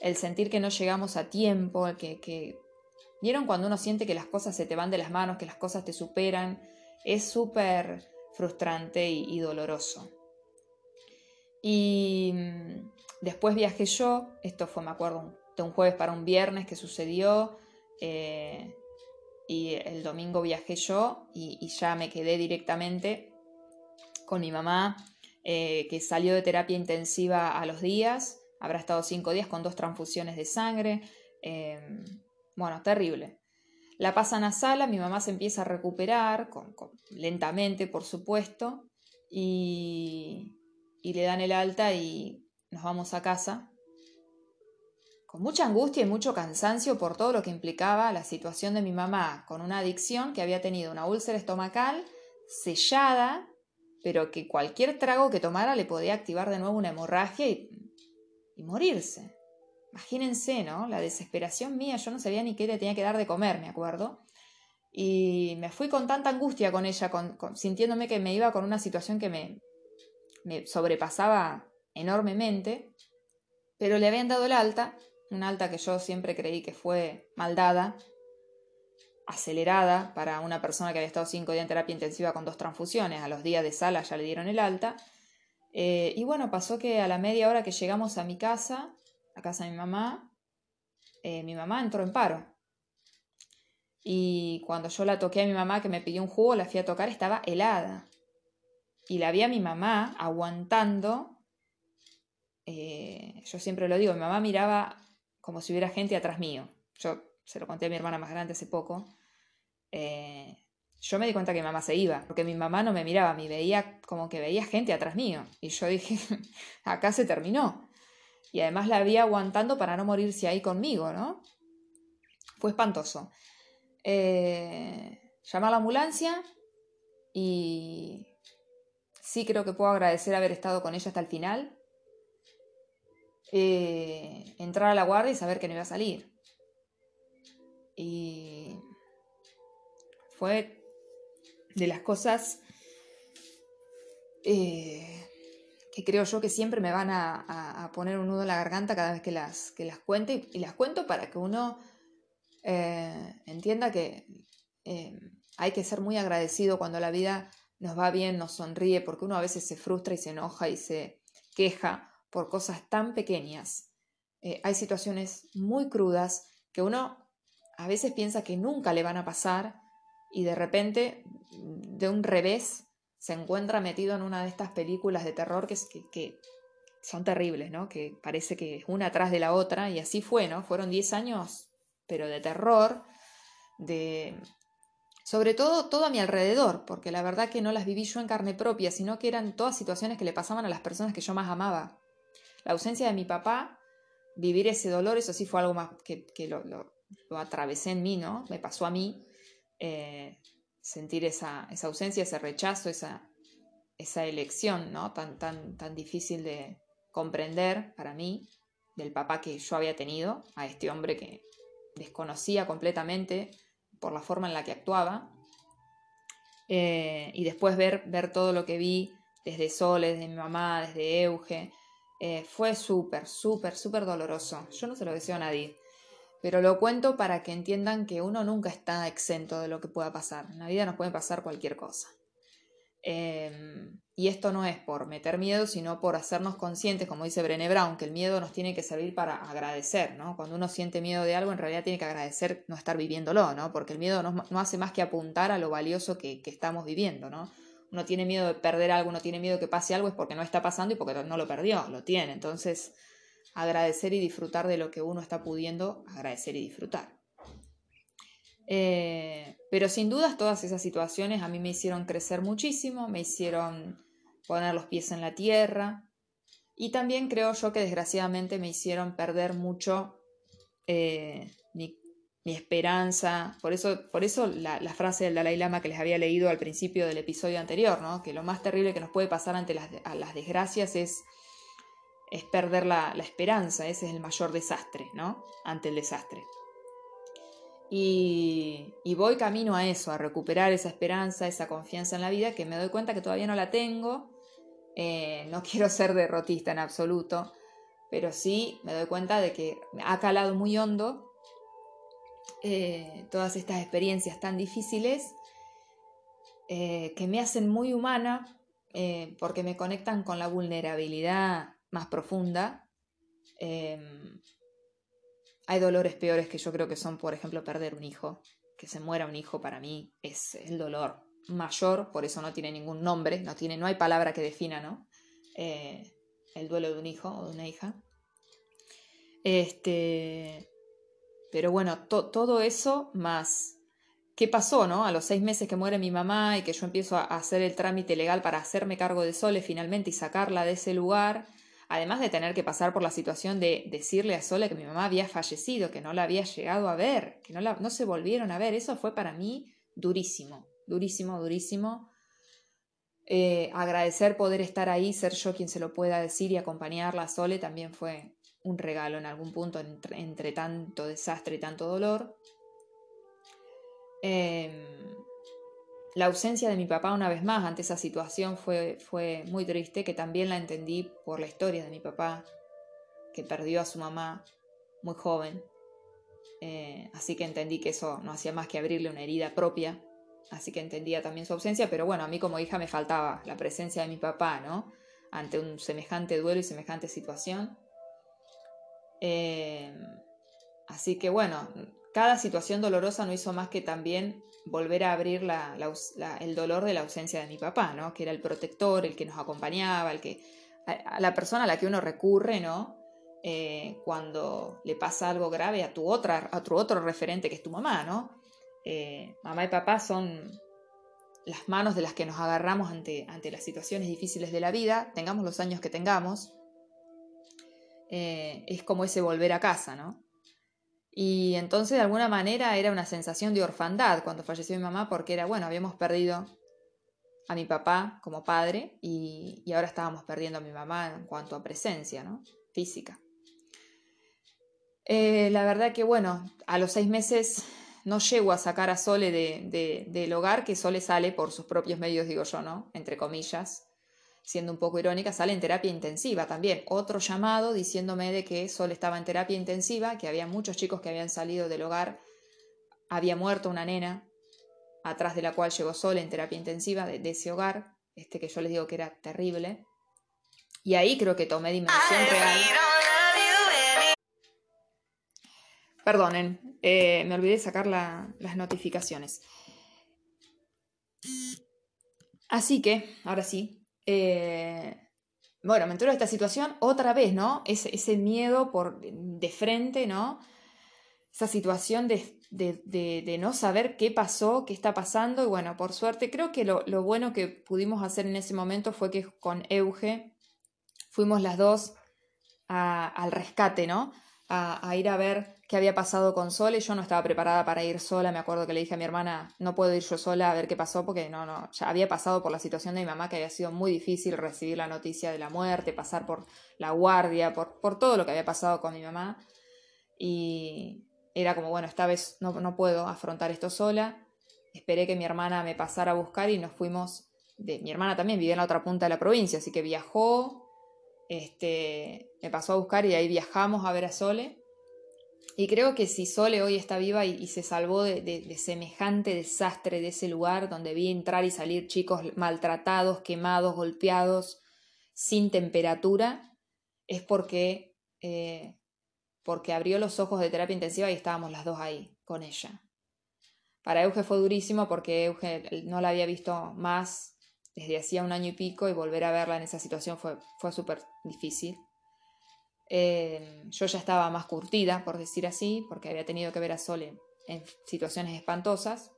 el sentir que no llegamos a tiempo, que, que... ¿Vieron cuando uno siente que las cosas se te van de las manos, que las cosas te superan? Es súper frustrante y doloroso. Y mm, después viajé yo, esto fue, me acuerdo, de un jueves para un viernes que sucedió, eh, y el domingo viajé yo y, ya me quedé directamente con mi mamá, eh, que salió de terapia intensiva a los días, habrá estado cinco días con dos transfusiones de sangre, em, bueno, terrible. La pasan a sala, mi mamá se empieza a recuperar, lentamente por supuesto, y, y le dan el alta y nos vamos a casa con mucha angustia y mucho cansancio por todo lo que implicaba la situación de mi mamá con una adicción que había tenido una úlcera estomacal sellada, pero que cualquier trago que tomara le podía activar de nuevo una hemorragia y, y morirse. Imagínense, ¿no? La desesperación mía, yo no sabía ni qué le tenía que dar de comer, me acuerdo. Y me fui con tanta angustia con ella, sintiéndome que me iba con una situación que me, me sobrepasaba enormemente, pero le habían dado el alta una alta que yo siempre creí que fue maldada, acelerada para una persona que había estado cinco días en terapia intensiva con dos transfusiones, a los días de sala ya le dieron el alta. Eh, y bueno, pasó que a la media hora que llegamos a mi casa, a casa de mi mamá, eh, mi mamá entró en paro. Y cuando yo la toqué a mi mamá que me pidió un jugo, la fui a tocar, estaba helada. Y la vi a mi mamá aguantando. Eh, yo siempre lo digo, mi mamá miraba como si hubiera gente atrás mío. Yo se lo conté a mi hermana más grande hace poco. Eh, yo me di cuenta que mi mamá se iba, porque mi mamá no me miraba, me veía como que veía gente atrás mío. Y yo dije, acá se terminó. Y además la había aguantando para no morirse ahí conmigo, ¿no? Fue espantoso. Eh, a la ambulancia y sí creo que puedo agradecer haber estado con ella hasta el final, eh, entrar a la guardia y saber que no iba a salir. Y fue de las cosas eh, que creo yo que siempre me van a, poner un nudo en la garganta cada vez que las, que las cuento y, las cuento para que uno eh, entienda que hay que ser muy agradecido cuando la vida nos va bien, nos sonríe, porque uno a veces se frustra y se enoja y se queja por cosas tan pequeñas. Eh, hay situaciones muy crudas que uno a veces piensa que nunca le van a pasar y de repente, de un revés, se encuentra metido en una de estas películas de terror que, que, son terribles, ¿no? Que parece que es una atrás de la otra y así fue, ¿no? Fueron 10 años, pero de terror, de... Sobre todo todo a mi alrededor, porque la verdad que no las viví yo en carne propia, sino que eran todas situaciones que le pasaban a las personas que yo más amaba. La ausencia de mi papá, vivir ese dolor, eso sí fue algo más que, lo, lo, atravesé en mí, ¿no? Me pasó a mí eh, sentir esa, esa, ausencia, ese rechazo, esa, esa elección, ¿no? Tan, tan, tan difícil de comprender para mí, del papá que yo había tenido, a este hombre que desconocía completamente por la forma en la que actuaba. Eh, y después ver, ver todo lo que vi desde Sol, desde mi mamá, desde Euge, eh, fue súper, súper, súper doloroso. Yo no se lo deseo a nadie, pero lo cuento para que entiendan que uno nunca está exento de lo que pueda pasar. En la vida nos puede pasar cualquier cosa. Em, y esto no es por meter miedo, sino por hacernos conscientes, como dice Brené Brown, que el miedo nos tiene que servir para agradecer, ¿no? Cuando uno siente miedo de algo, en realidad tiene que agradecer no estar viviéndolo, ¿no? Porque el miedo no, hace más que apuntar a lo valioso que, que estamos viviendo, ¿no? uno tiene miedo de perder algo, uno tiene miedo que pase algo, es porque no está pasando y porque no lo perdió, lo tiene. Entonces, agradecer y disfrutar de lo que uno está pudiendo, agradecer y disfrutar. Eh, pero sin dudas todas esas situaciones a mí me hicieron crecer muchísimo, me hicieron poner los pies en la tierra y también creo yo que desgraciadamente me hicieron perder mucho eh, mi esperanza. Por eso, por eso la, frase del Dalai Lama que les había leído al principio del episodio anterior, ¿no? que lo más terrible que nos puede pasar ante las desgracias es, es perder la, esperanza, ese es el mayor desastre, ¿no? Ante el desastre. Y, y, voy camino a eso, a recuperar esa esperanza, esa confianza en la vida, que me doy cuenta que todavía no la tengo. Eh, no quiero ser derrotista en absoluto, pero sí me doy cuenta de que ha calado muy hondo eh, todas estas experiencias tan difíciles eh, que me hacen muy humana porque me conectan con la vulnerabilidad más profunda. Em, hay dolores peores que yo creo que son, por ejemplo, perder un hijo. Que se muera un hijo para mí es el dolor mayor, por eso no tiene ningún nombre, no, tiene, no hay palabra que defina ¿no? el duelo de un hijo o de una hija. Este, pero bueno, todo eso más qué pasó, ¿no? A los seis meses que muere mi mamá y que yo empiezo a hacer el trámite legal para hacerme cargo de Sole finalmente y sacarla de ese lugar, además de tener que pasar por la situación de decirle a Sole que mi mamá había fallecido, que no la había llegado a ver, que no, se volvieron a ver, eso fue para mí durísimo, durísimo, durísimo. Eh, agradecer poder estar ahí, ser yo quien se lo pueda decir y acompañarla a Sole también fue un regalo en algún punto entre, tanto desastre y tanto dolor. Em, la ausencia de mi papá una vez más ante esa situación fue, fue muy triste, que también la entendí por la historia de mi papá, que perdió a su mamá muy joven. Eh, así que entendí que eso no hacía más que abrirle una herida propia. Así que entendía también su ausencia, pero bueno, a mí como hija me faltaba la presencia de mi papá, ¿no? Ante un semejante duelo y semejante situación. Eh, así que bueno, cada situación dolorosa no hizo más que también volver a abrir el dolor de la ausencia de mi papá, ¿no? Que era el protector, el que nos acompañaba, el que, la persona a la que uno recurre, ¿no? Eh, cuando le pasa algo grave a tu, otra, a otro referente que es tu mamá, ¿no? Eh, mamá y papá son las manos de las que nos agarramos ante, ante las situaciones difíciles de la vida, tengamos los años que tengamos. Eh, es como ese volver a casa, ¿no? Y entonces de alguna manera era una sensación de orfandad cuando falleció mi mamá porque era, bueno, habíamos perdido a mi papá como padre y, ahora estábamos perdiendo a mi mamá en cuanto a presencia, ¿no? Física. Eh, la verdad que, bueno, a los seis meses no llego a sacar a Sole de, del hogar, que Sole sale por sus propios medios, digo yo, ¿no? Entre comillas siendo un poco irónica, sale en terapia intensiva también. Otro llamado diciéndome de que Sol estaba en terapia intensiva, que había muchos chicos que habían salido del hogar, había muerto una nena, atrás de la cual llegó Sol en terapia intensiva de, ese hogar, este que yo les digo que era terrible. Y ahí creo que tomé dimensión real. Perdonen, eh, me olvidé sacar las notificaciones. Así que, ahora sí, eh, bueno, me entero de esta situación otra vez, ¿no? Ese, ese miedo por, de frente, ¿no? Esa situación de, de, no saber qué pasó, qué está pasando. Y bueno, por suerte, creo que lo, lo bueno que pudimos hacer en ese momento fue que con Euge fuimos las dos al rescate, ¿no? a, ir a ver qué había pasado con Sole. Yo no estaba preparada para ir sola. Me acuerdo que le dije a mi hermana, no puedo ir yo sola a ver qué pasó porque no, no, ya había pasado por la situación de mi mamá que había sido muy difícil recibir la noticia de la muerte, pasar por la guardia, por, por todo lo que había pasado con mi mamá. Y era como, bueno, esta vez no, no puedo afrontar esto sola. Esperé que mi hermana me pasara a buscar y nos fuimos. De, mi hermana también vivía en la otra punta de la provincia, así que viajó, este, me pasó a buscar y ahí viajamos a ver a Sole. Y creo que si Sole hoy está viva y, se salvó de, semejante desastre de ese lugar donde vi entrar y salir chicos maltratados, quemados, golpeados, sin temperatura, es porque, eh, porque abrió los ojos de terapia intensiva y estábamos las dos ahí con ella. Para Euge fue durísimo porque Euge no la había visto más desde hacía un año y pico y volver a verla en esa situación fue, fue súper difícil. Eh, yo ya estaba más curtida, por decir así, porque había tenido que ver a Sole en situaciones espantosas.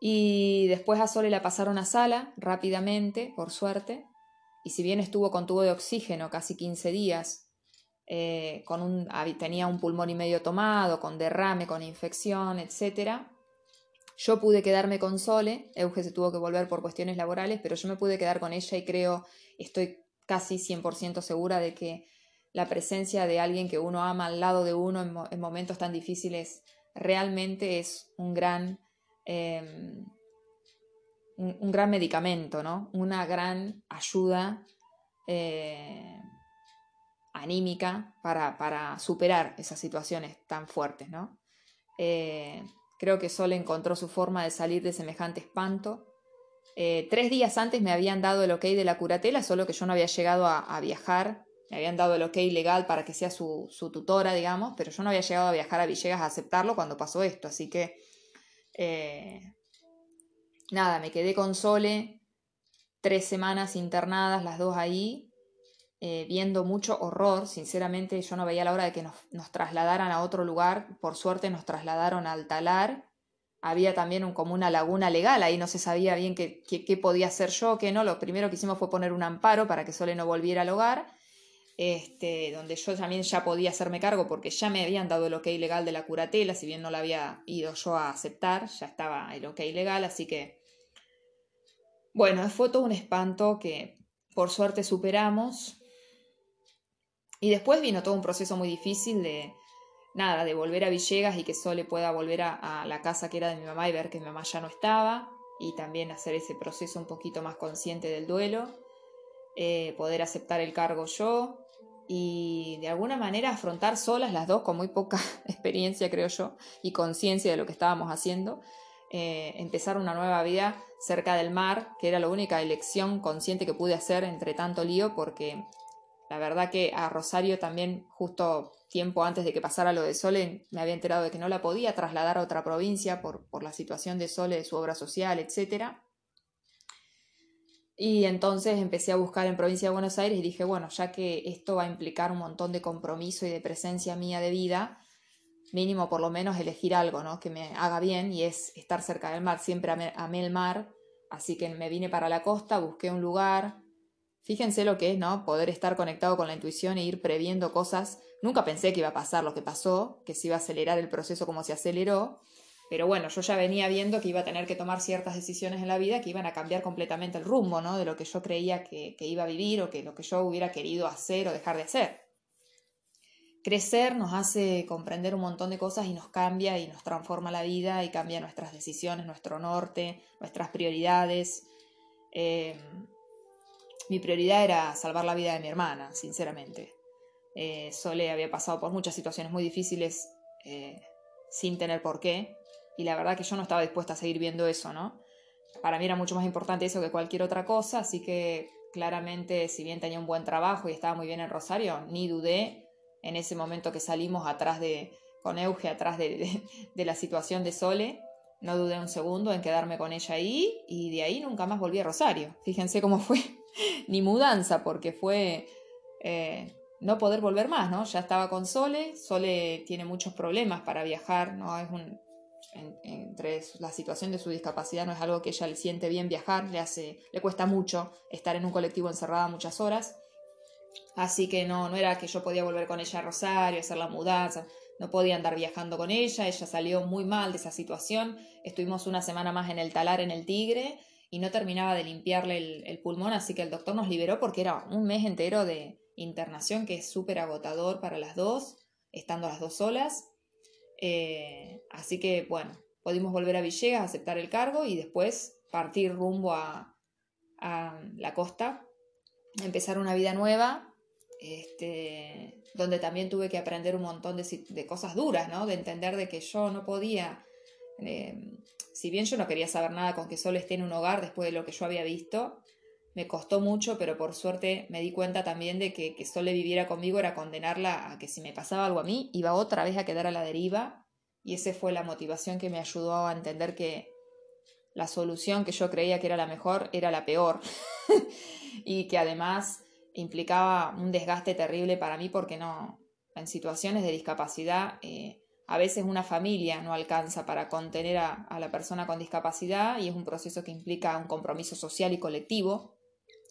Y después a Sole la pasaron a sala rápidamente, por suerte, y si bien estuvo con tubo de oxígeno casi 15 días, eh, con un, tenía un pulmón y medio tomado, con derrame, con infección, etcétera, yo pude quedarme con Sole, Euge se tuvo que volver por cuestiones laborales, pero yo me pude quedar con ella y creo, estoy casi 100% segura de que la presencia de alguien que uno ama al lado de uno en, momentos tan difíciles realmente es un gran, em, un, gran medicamento, ¿no? Una gran ayuda eh, anímica para, para, superar esas situaciones tan fuertes, ¿no? Eh, Creo que Sol encontró su forma de salir de semejante espanto. Eh, tres días antes me habían dado el ok de la curatela, solo que yo no había llegado a, viajar. Me habían dado el ok legal para que sea su, tutora, digamos, pero yo no había llegado a viajar a Villegas a aceptarlo cuando pasó esto. Así que, eh, nada, me quedé con Sole tres semanas internadas, las dos ahí, eh, viendo mucho horror. Sinceramente, yo no veía la hora de que nos, trasladaran a otro lugar. Por suerte, nos trasladaron al talar, había también un, como una laguna legal, ahí no se sabía bien qué, qué, podía hacer yo, qué no. Lo primero que hicimos fue poner un amparo para que Sole no volviera al hogar, este, donde yo también ya podía hacerme cargo porque ya me habían dado el ok legal de la curatela, si bien no la había ido yo a aceptar, ya estaba el ok legal, así que... Bueno, fue todo un espanto que por suerte superamos. Y después vino todo un proceso muy difícil de, nada, de volver a Villegas y que Sole pueda volver a, la casa que era de mi mamá y ver que mi mamá ya no estaba y también hacer ese proceso un poquito más consciente del duelo, eh, poder aceptar el cargo yo y de alguna manera afrontar solas las dos con muy poca experiencia creo yo y conciencia de lo que estábamos haciendo, eh, empezar una nueva vida cerca del mar, que era la única elección consciente que pude hacer entre tanto lío porque la verdad que a Rosario también justo tiempo antes de que pasara lo de Sole, me había enterado de que no la podía trasladar a otra provincia por, por la situación de Sole, de su obra social, etc. Y entonces empecé a buscar en provincia de Buenos Aires y dije, bueno, ya que esto va a implicar un montón de compromiso y de presencia mía de vida, mínimo por lo menos elegir algo, ¿no? Que me haga bien y es estar cerca del mar. Siempre amé el mar, así que me vine para la costa, busqué un lugar. Fíjense lo que es, ¿no? Poder estar conectado con la intuición e ir previendo cosas Nunca pensé que iba a pasar lo que pasó, que se iba a acelerar el proceso como se aceleró, pero bueno, yo ya venía viendo que iba a tener que tomar ciertas decisiones en la vida que iban a cambiar completamente el rumbo, ¿no? De lo que yo creía que, iba a vivir o que lo que yo hubiera querido hacer o dejar de hacer. Crecer nos hace comprender un montón de cosas y nos cambia y nos transforma la vida y cambia nuestras decisiones, nuestro norte, nuestras prioridades. Eh, mi prioridad era salvar la vida de mi hermana, sinceramente. Eh, Sole había pasado por muchas situaciones muy difíciles eh, sin tener por qué. Y la verdad que yo no estaba dispuesta a seguir viendo eso, ¿no? Para mí era mucho más importante eso que cualquier otra cosa, así que claramente, si bien tenía un buen trabajo y estaba muy bien en Rosario, ni dudé en ese momento que salimos atrás de, con Euge, atrás de, de, la situación de Sole, no dudé un segundo en quedarme con ella ahí y de ahí nunca más volví a Rosario. Fíjense cómo fue, ni mudanza, porque fue eh, no poder volver más, ¿no? Ya estaba con Sole, Sole tiene muchos problemas para viajar, ¿no? Es un, entre la situación de su discapacidad no es algo que ella le siente bien viajar, le hace, le cuesta mucho estar en un colectivo encerrada muchas horas. Así que no, no era que yo podía volver con ella a Rosario, hacer la mudanza, no podía andar viajando con ella, ella salió muy mal de esa situación, estuvimos una semana más en el talar en el Tigre y no terminaba de limpiarle el pulmón, así que el doctor nos liberó porque era un mes entero de, internación que es súper agotador para las dos, estando las dos solas. Eh, así que bueno, pudimos volver a Villegas, aceptar el cargo y después partir rumbo a, la costa, empezar una vida nueva, este, donde también tuve que aprender un montón de, cosas duras, ¿no? De entender de que yo no podía, eh, si bien yo no quería saber nada con que solo esté en un hogar después de lo que yo había visto, me costó mucho, pero por suerte me di cuenta también de que que Sole viviera conmigo era condenarla a que si me pasaba algo a mí, iba otra vez a quedar a la deriva. Y esa fue la motivación que me ayudó a entender que la solución que yo creía que era la mejor era la peor. y que además implicaba un desgaste terrible para mí porque no, en situaciones de discapacidad, eh, a veces una familia no alcanza para contener a, a la persona con discapacidad y es un proceso que implica un compromiso social y colectivo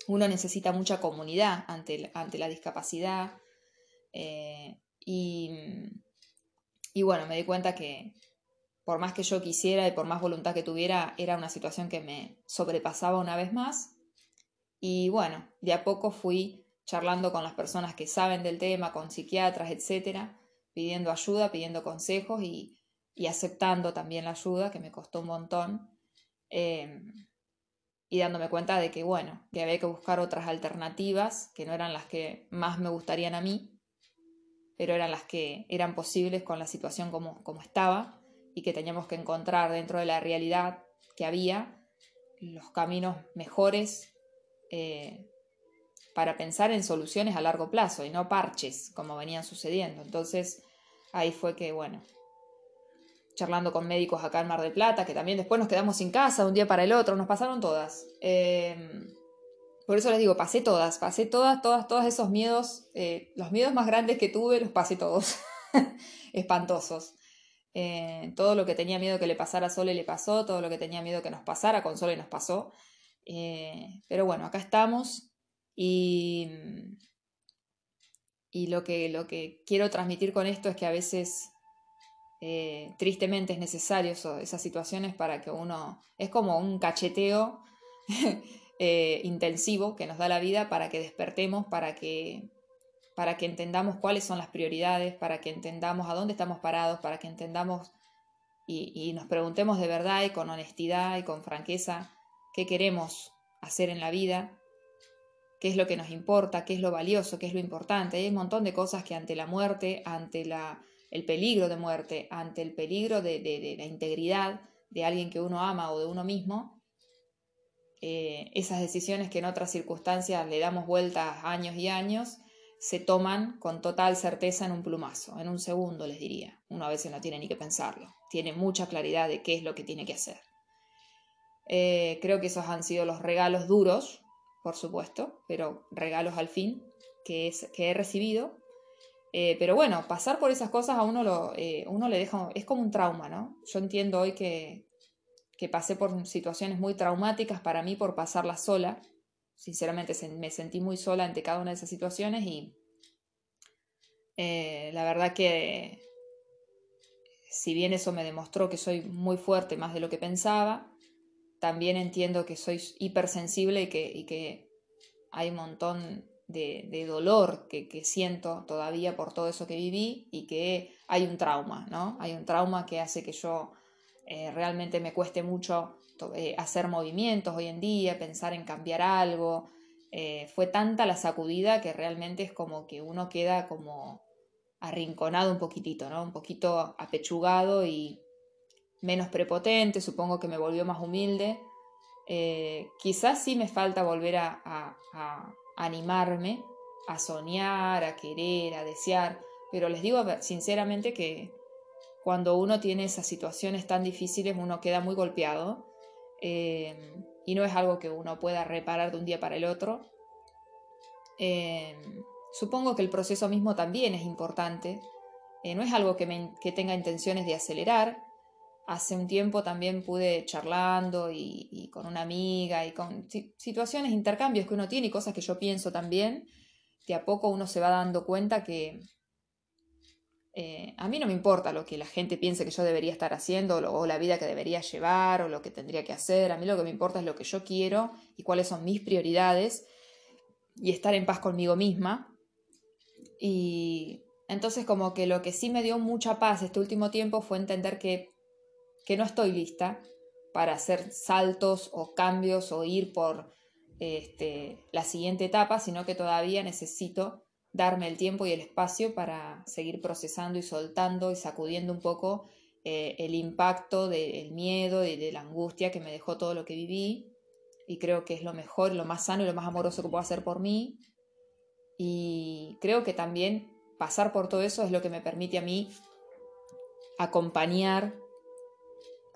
uno necesita mucha comunidad ante, ante la discapacidad. Eh, y, y, bueno, me di cuenta que por más que yo quisiera y por más voluntad que tuviera, era una situación que me sobrepasaba una vez más. Y bueno, de a poco fui charlando con las personas que saben del tema, con psiquiatras, etcétera, pidiendo ayuda, pidiendo consejos y, y aceptando también la ayuda, que me costó un montón. Eh, y dándome cuenta de que, bueno, que había que buscar otras alternativas que no eran las que más me gustarían a mí, pero eran las que eran posibles con la situación como, como estaba y que teníamos que encontrar dentro de la realidad que había los caminos mejores eh, para pensar en soluciones a largo plazo y no parches como venían sucediendo. Entonces ahí fue que, bueno, charlando con médicos acá en Mar del Plata, que también después nos quedamos sin casa un día para el otro, nos pasaron todas. Em, por eso les digo, pasé todas, pasé todas, todas, todos esos miedos, eh, los miedos más grandes que tuve los pasé todos, espantosos. Eh, todo lo que tenía miedo que le pasara a Sole le pasó, todo lo que tenía miedo que nos pasara con Sole nos pasó. Eh, pero bueno, acá estamos y, y lo, que, lo que quiero transmitir con esto es que a veces eh, tristemente es necesario esas situaciones para que uno, es como un cacheteo intensivo que nos da la vida para que despertemos, para que para que entendamos cuáles son las prioridades, para que entendamos a dónde estamos parados, para que entendamos y, nos preguntemos de verdad y con honestidad y con franqueza qué queremos hacer en la vida, qué es lo que nos importa, qué es lo valioso, qué es lo importante. Hay un montón de cosas que ante la muerte, ante la, el peligro de muerte, ante el peligro de, la integridad de alguien que uno ama o de uno mismo, eh, esas decisiones que en otras circunstancias le damos vueltas años y años, se toman con total certeza en un plumazo, en un segundo les diría. Uno a veces no tiene ni que pensarlo, tiene mucha claridad de qué es lo que tiene que hacer. Eh, creo que esos han sido los regalos duros, por supuesto, pero regalos al fin que, es, que he recibido. Eh, pero bueno, pasar por esas cosas a uno, lo, eh, uno le deja, es como un trauma, ¿no? Yo entiendo hoy que, que pasé por situaciones muy traumáticas para mí por pasarlas sola, sinceramente me sentí muy sola ante cada una de esas situaciones y eh, la verdad que si bien eso me demostró que soy muy fuerte más de lo que pensaba, también entiendo que soy hipersensible y que, y que hay un montón de, dolor que, siento todavía por todo eso que viví y que hay un trauma, ¿no? Hay un trauma que hace que yo eh, realmente me cueste mucho eh, hacer movimientos hoy en día, pensar en cambiar algo. Eh, fue tanta la sacudida que realmente es como que uno queda como arrinconado un poquitito, ¿no? Un poquito apechugado y menos prepotente, supongo que me volvió más humilde. Eh, quizás sí me falta volver a, animarme, a soñar, a querer, a desear, pero les digo sinceramente que cuando uno tiene esas situaciones tan difíciles uno queda muy golpeado eh, y no es algo que uno pueda reparar de un día para el otro. Eh, supongo que el proceso mismo también es importante, eh, no es algo que, tenga intenciones de acelerar. Hace un tiempo también pude charlando y, con una amiga y con situaciones, intercambios que uno tiene y cosas que yo pienso también, que a poco uno se va dando cuenta que, eh, a mí no me importa lo que la gente piense que yo debería estar haciendo o, la vida que debería llevar o lo que tendría que hacer. A mí lo que me importa es lo que yo quiero y cuáles son mis prioridades y estar en paz conmigo misma. Y entonces como que lo que sí me dio mucha paz este último tiempo fue entender que, que no estoy lista para hacer saltos o cambios o ir por este, la siguiente etapa, sino que todavía necesito darme el tiempo y el espacio para seguir procesando y soltando y sacudiendo un poco eh, el impacto del miedo y de la angustia que me dejó todo lo que viví. Y creo que es lo mejor, lo más sano y lo más amoroso que puedo hacer por mí. Y creo que también pasar por todo eso es lo que me permite a mí acompañar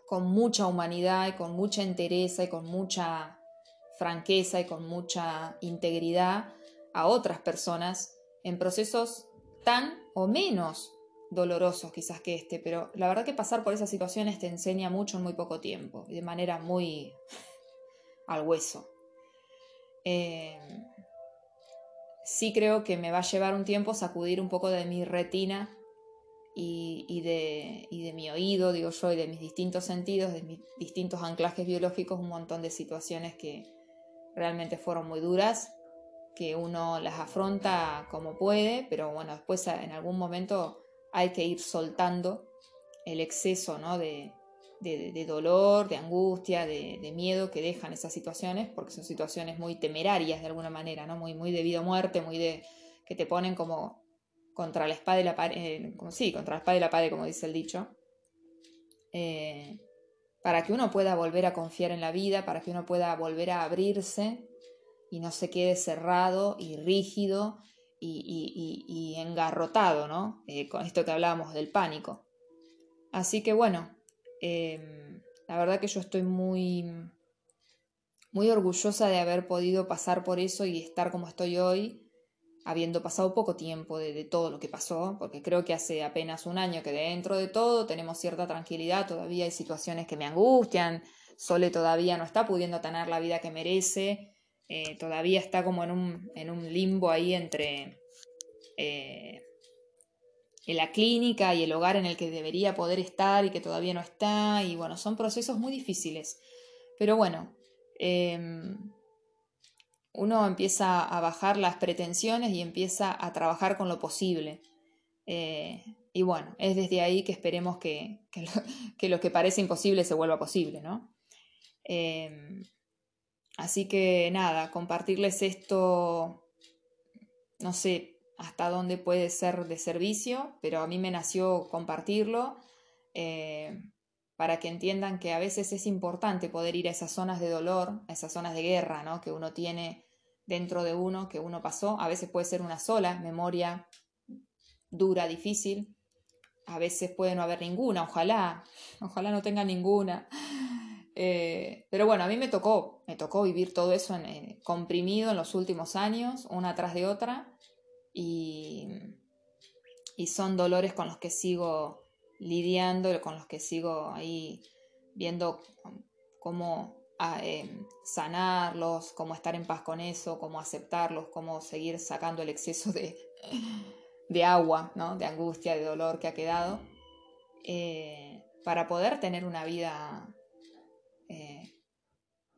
con mucha humanidad y con mucha entereza y con mucha franqueza y con mucha integridad a otras personas en procesos tan o menos dolorosos quizás que este, pero la verdad que pasar por esas situaciones te enseña mucho en muy poco tiempo y de manera muy al hueso. Eh, sí creo que me va a llevar un tiempo sacudir un poco de mi retina y, de, y de mi oído, digo yo, y de mis distintos sentidos, de mis distintos anclajes biológicos, un montón de situaciones que realmente fueron muy duras que uno las afronta como puede, pero bueno, después en algún momento hay que ir soltando el exceso ¿no? de, dolor, de angustia, de, miedo que dejan esas situaciones, porque son situaciones muy temerarias de alguna manera, ¿no? muy, muy de vida o muerte, muy de que te ponen como contra la espada y la pared, eh, como, sí, contra la espada y la pared, como dice el dicho, eh, para que uno pueda volver a confiar en la vida, para que uno pueda volver a abrirse y no se quede cerrado y rígido y, engarrotado, ¿no? Eh, con esto que hablábamos del pánico. Así que bueno, em, la verdad que yo estoy muy, muy orgullosa de haber podido pasar por eso y estar como estoy hoy, habiendo pasado poco tiempo de, todo lo que pasó, porque creo que hace apenas un año que dentro de todo tenemos cierta tranquilidad, todavía hay situaciones que me angustian, Sole todavía no está pudiendo tener la vida que merece, eh, todavía está como en un, en un limbo ahí entre eh, en la clínica y el hogar en el que debería poder estar y que todavía no está, y bueno, son procesos muy difíciles. Pero bueno, em, uno empieza a bajar las pretensiones y empieza a trabajar con lo posible. Eh, y bueno, es desde ahí que esperemos que, lo, que, parece imposible se vuelva posible, ¿no? Em, así que nada, compartirles esto, no sé hasta dónde puede ser de servicio, pero a mí me nació compartirlo eh, para que entiendan que a veces es importante poder ir a esas zonas de dolor, a esas zonas de guerra, ¿no? Que uno tiene dentro de uno que uno pasó. A veces puede ser una sola memoria dura, difícil. A veces puede no haber ninguna, ojalá, ojalá no tenga ninguna. Eh, pero bueno, a mí me tocó, me tocó vivir todo eso en, eh, comprimido en los últimos años, una tras de otra, y, y son dolores con los que sigo lidiando, con los que sigo ahí viendo cómo Em, sanarlos, cómo estar en paz con eso, cómo aceptarlos, cómo seguir sacando el exceso de, de agua, ¿no? de angustia, de dolor que ha quedado, eh, para poder tener una vida eh,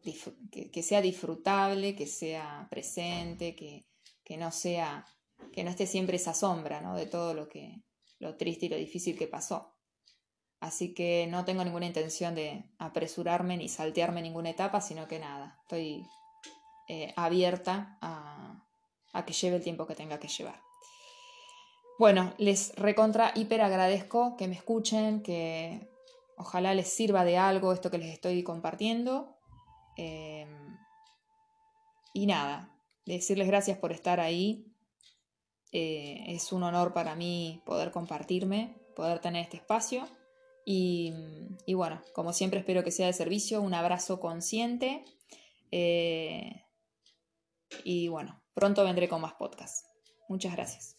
que, sea disfrutable, que sea presente, que, que, no sea, que no esté siempre esa sombra ¿no? de todo lo que lo triste y lo difícil que pasó. Así que no tengo ninguna intención de apresurarme ni saltearme ninguna etapa, sino que nada, estoy eh, abierta a, a que lleve el tiempo que tenga que llevar. Bueno, les recontra hiper agradezco que me escuchen, que ojalá les sirva de algo esto que les estoy compartiendo. Em, y nada, decirles gracias por estar ahí. Eh, es un honor para mí poder compartirme, poder tener este espacio. Y, bueno, como siempre espero que sea de servicio, un abrazo consciente. Eh, y bueno, pronto vendré con más podcasts. Muchas gracias.